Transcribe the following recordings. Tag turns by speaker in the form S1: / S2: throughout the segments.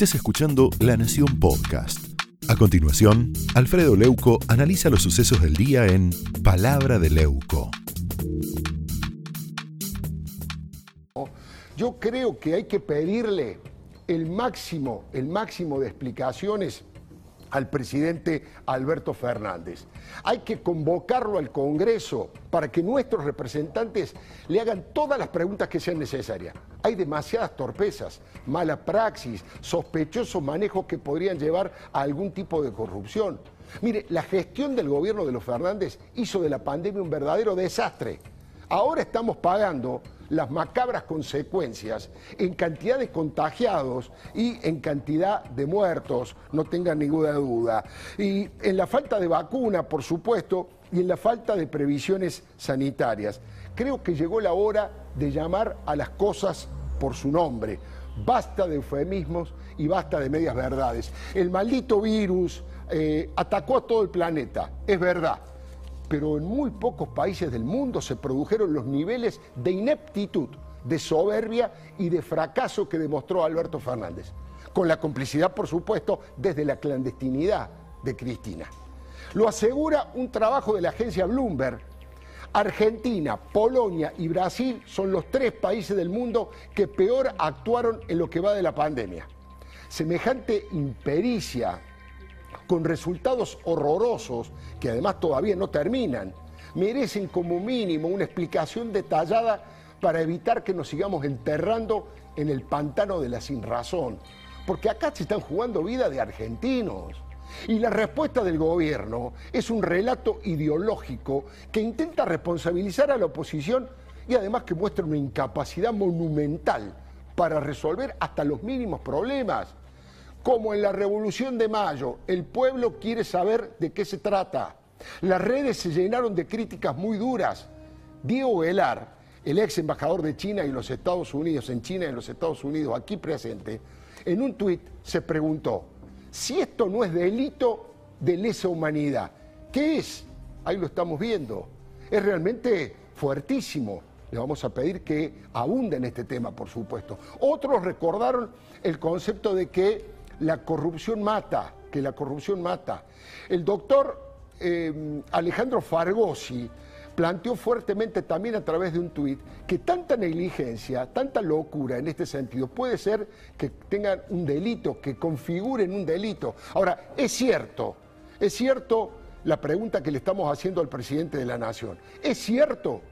S1: Estás escuchando La Nación Podcast. A continuación, Alfredo Leuco analiza los sucesos del día en Palabra de Leuco.
S2: Yo creo que hay que pedirle el máximo, el máximo de explicaciones al presidente Alberto Fernández. Hay que convocarlo al Congreso para que nuestros representantes le hagan todas las preguntas que sean necesarias. Hay demasiadas torpezas, mala praxis, sospechosos manejos que podrían llevar a algún tipo de corrupción. Mire, la gestión del gobierno de los Fernández hizo de la pandemia un verdadero desastre. Ahora estamos pagando las macabras consecuencias en cantidad de contagiados y en cantidad de muertos, no tengan ninguna duda. Y en la falta de vacuna, por supuesto, y en la falta de previsiones sanitarias. Creo que llegó la hora de llamar a las cosas por su nombre. Basta de eufemismos y basta de medias verdades. El maldito virus eh, atacó a todo el planeta, es verdad pero en muy pocos países del mundo se produjeron los niveles de ineptitud, de soberbia y de fracaso que demostró Alberto Fernández, con la complicidad, por supuesto, desde la clandestinidad de Cristina. Lo asegura un trabajo de la agencia Bloomberg. Argentina, Polonia y Brasil son los tres países del mundo que peor actuaron en lo que va de la pandemia. Semejante impericia con resultados horrorosos que además todavía no terminan, merecen como mínimo una explicación detallada para evitar que nos sigamos enterrando en el pantano de la sinrazón. Porque acá se están jugando vida de argentinos. Y la respuesta del gobierno es un relato ideológico que intenta responsabilizar a la oposición y además que muestra una incapacidad monumental para resolver hasta los mínimos problemas. Como en la Revolución de Mayo, el pueblo quiere saber de qué se trata. Las redes se llenaron de críticas muy duras. Diego Velar, el ex embajador de China y los Estados Unidos, en China y en los Estados Unidos, aquí presente, en un tuit se preguntó, si esto no es delito de lesa humanidad, ¿qué es? Ahí lo estamos viendo. Es realmente fuertísimo. Le vamos a pedir que abunde en este tema, por supuesto. Otros recordaron el concepto de que la corrupción mata, que la corrupción mata. El doctor eh, Alejandro Fargosi planteó fuertemente también a través de un tuit que tanta negligencia, tanta locura en este sentido puede ser que tengan un delito, que configuren un delito. Ahora, es cierto, es cierto la pregunta que le estamos haciendo al presidente de la Nación. Es cierto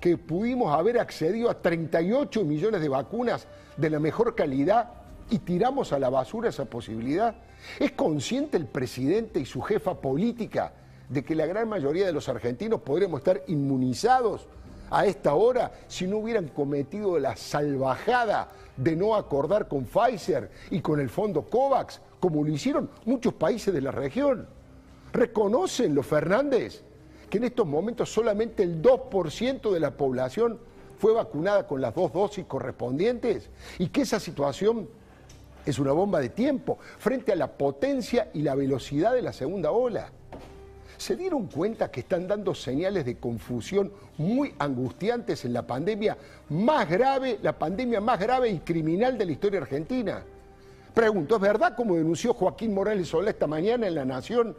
S2: que pudimos haber accedido a 38 millones de vacunas de la mejor calidad y tiramos a la basura esa posibilidad? ¿Es consciente el presidente y su jefa política de que la gran mayoría de los argentinos podríamos estar inmunizados a esta hora si no hubieran cometido la salvajada de no acordar con Pfizer y con el fondo COVAX, como lo hicieron muchos países de la región? ¿Reconocen los Fernández que en estos momentos solamente el 2% de la población fue vacunada con las dos dosis correspondientes y que esa situación es una bomba de tiempo frente a la potencia y la velocidad de la segunda ola. ¿Se dieron cuenta que están dando señales de confusión muy angustiantes en la pandemia más grave, la pandemia más grave y criminal de la historia argentina? Pregunto, ¿es verdad como denunció Joaquín Morales Solá esta mañana en La Nación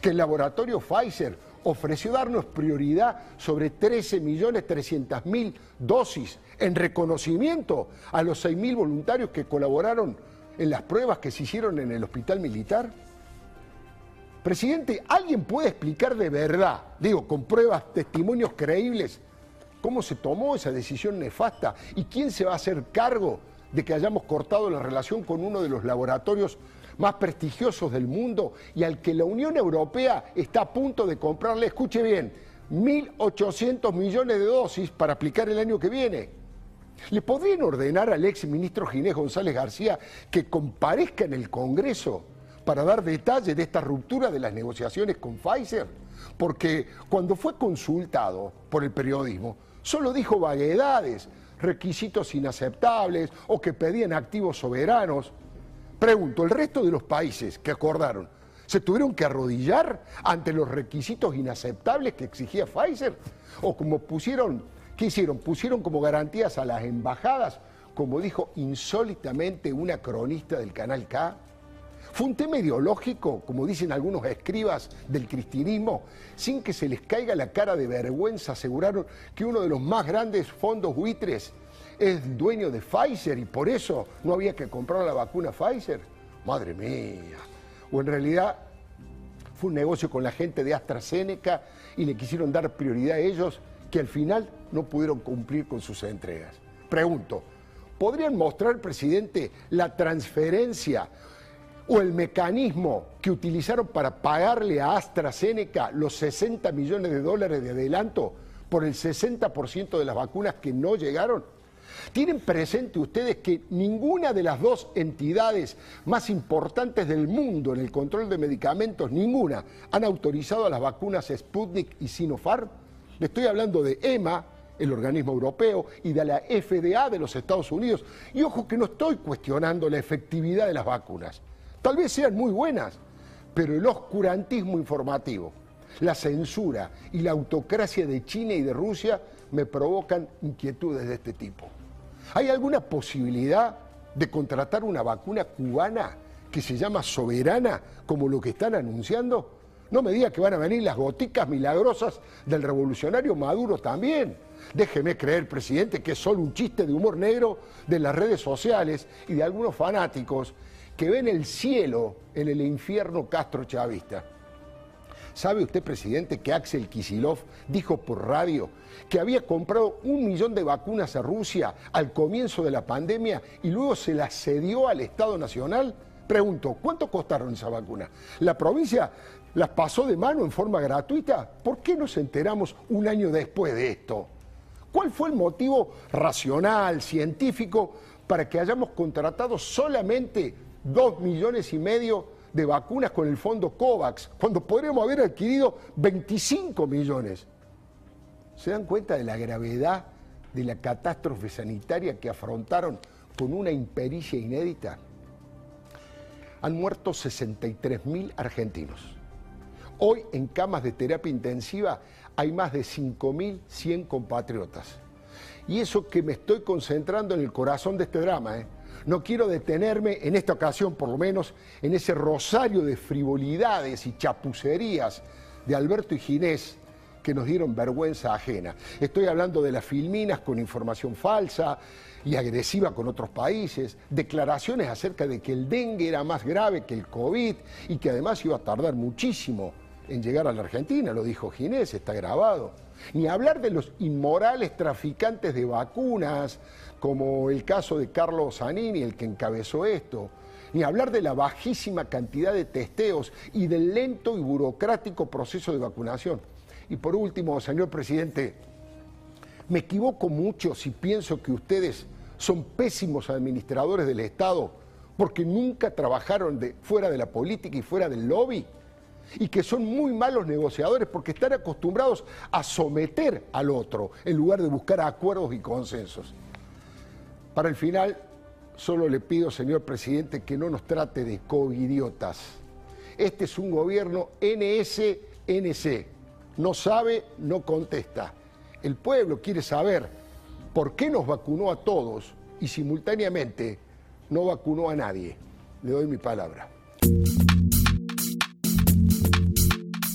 S2: que el laboratorio Pfizer ofreció darnos prioridad sobre 13.300.000 dosis en reconocimiento a los 6.000 voluntarios que colaboraron en las pruebas que se hicieron en el hospital militar? Presidente, ¿alguien puede explicar de verdad, digo, con pruebas, testimonios creíbles, cómo se tomó esa decisión nefasta y quién se va a hacer cargo de que hayamos cortado la relación con uno de los laboratorios más prestigiosos del mundo y al que la Unión Europea está a punto de comprarle, escuche bien, 1.800 millones de dosis para aplicar el año que viene? ¿Le podrían ordenar al ex ministro Ginés González García que comparezca en el Congreso para dar detalles de esta ruptura de las negociaciones con Pfizer? Porque cuando fue consultado por el periodismo, solo dijo vaguedades, requisitos inaceptables o que pedían activos soberanos. Pregunto, ¿el resto de los países que acordaron se tuvieron que arrodillar ante los requisitos inaceptables que exigía Pfizer? ¿O como pusieron ¿Qué hicieron? Pusieron como garantías a las embajadas como dijo insólitamente una cronista del Canal K? ¿Fue un tema ideológico, como dicen algunos escribas del cristianismo? Sin que se les caiga la cara de vergüenza, aseguraron que uno de los más grandes fondos buitres es dueño de Pfizer y por eso no había que comprar la vacuna Pfizer. Madre mía. O en realidad fue un negocio con la gente de AstraZeneca y le quisieron dar prioridad a ellos que al final no pudieron cumplir con sus entregas. Pregunto, ¿podrían mostrar, presidente, la transferencia o el mecanismo que utilizaron para pagarle a AstraZeneca los 60 millones de dólares de adelanto por el 60% de las vacunas que no llegaron? ¿Tienen presente ustedes que ninguna de las dos entidades más importantes del mundo en el control de medicamentos, ninguna, han autorizado a las vacunas Sputnik y Sinopharm? Le estoy hablando de EMA, el organismo europeo, y de la FDA de los Estados Unidos. Y ojo que no estoy cuestionando la efectividad de las vacunas. Tal vez sean muy buenas, pero el oscurantismo informativo, la censura y la autocracia de China y de Rusia me provocan inquietudes de este tipo. ¿Hay alguna posibilidad de contratar una vacuna cubana que se llama soberana, como lo que están anunciando? No me diga que van a venir las goticas milagrosas del revolucionario Maduro también. Déjeme creer, presidente, que es solo un chiste de humor negro de las redes sociales y de algunos fanáticos que ven el cielo en el infierno Castro Chavista. ¿Sabe usted, presidente, que Axel Kisilov dijo por radio que había comprado un millón de vacunas a Rusia al comienzo de la pandemia y luego se las cedió al Estado Nacional? Pregunto, ¿cuánto costaron esas vacunas? ¿La provincia las pasó de mano en forma gratuita? ¿Por qué nos enteramos un año después de esto? ¿Cuál fue el motivo racional, científico, para que hayamos contratado solamente dos millones y medio de vacunas con el fondo COVAX, cuando podríamos haber adquirido 25 millones. ¿Se dan cuenta de la gravedad de la catástrofe sanitaria que afrontaron con una impericia inédita? Han muerto 63 mil argentinos. Hoy en camas de terapia intensiva hay más de 5.100 compatriotas. Y eso que me estoy concentrando en el corazón de este drama, ¿eh? No quiero detenerme, en esta ocasión por lo menos, en ese rosario de frivolidades y chapucerías de Alberto y Ginés que nos dieron vergüenza ajena. Estoy hablando de las filminas con información falsa y agresiva con otros países, declaraciones acerca de que el dengue era más grave que el COVID y que además iba a tardar muchísimo en llegar a la Argentina, lo dijo Ginés, está grabado. Ni hablar de los inmorales traficantes de vacunas, como el caso de Carlos Zanini, el que encabezó esto, ni hablar de la bajísima cantidad de testeos y del lento y burocrático proceso de vacunación. Y por último, señor presidente, me equivoco mucho si pienso que ustedes son pésimos administradores del Estado porque nunca trabajaron fuera de la política y fuera del lobby y que son muy malos negociadores porque están acostumbrados a someter al otro en lugar de buscar acuerdos y consensos. Para el final, solo le pido, señor presidente, que no nos trate de covidiotas. Este es un gobierno NSNC. No sabe, no contesta. El pueblo quiere saber por qué nos vacunó a todos y simultáneamente no vacunó a nadie. Le doy mi palabra.